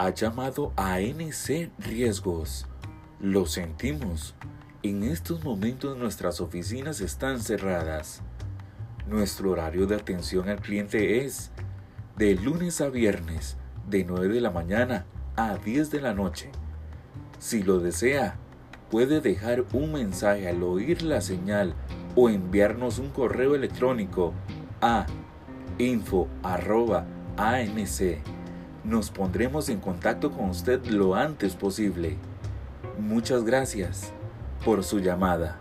Ha llamado a ANC Riesgos. Lo sentimos. En estos momentos nuestras oficinas están cerradas. Nuestro horario de atención al cliente es de lunes a viernes, de 9 de la mañana a 10 de la noche. Si lo desea, puede dejar un mensaje al oír la señal o enviarnos un correo electrónico a info.anc. Nos pondremos en contacto con usted lo antes posible. Muchas gracias por su llamada.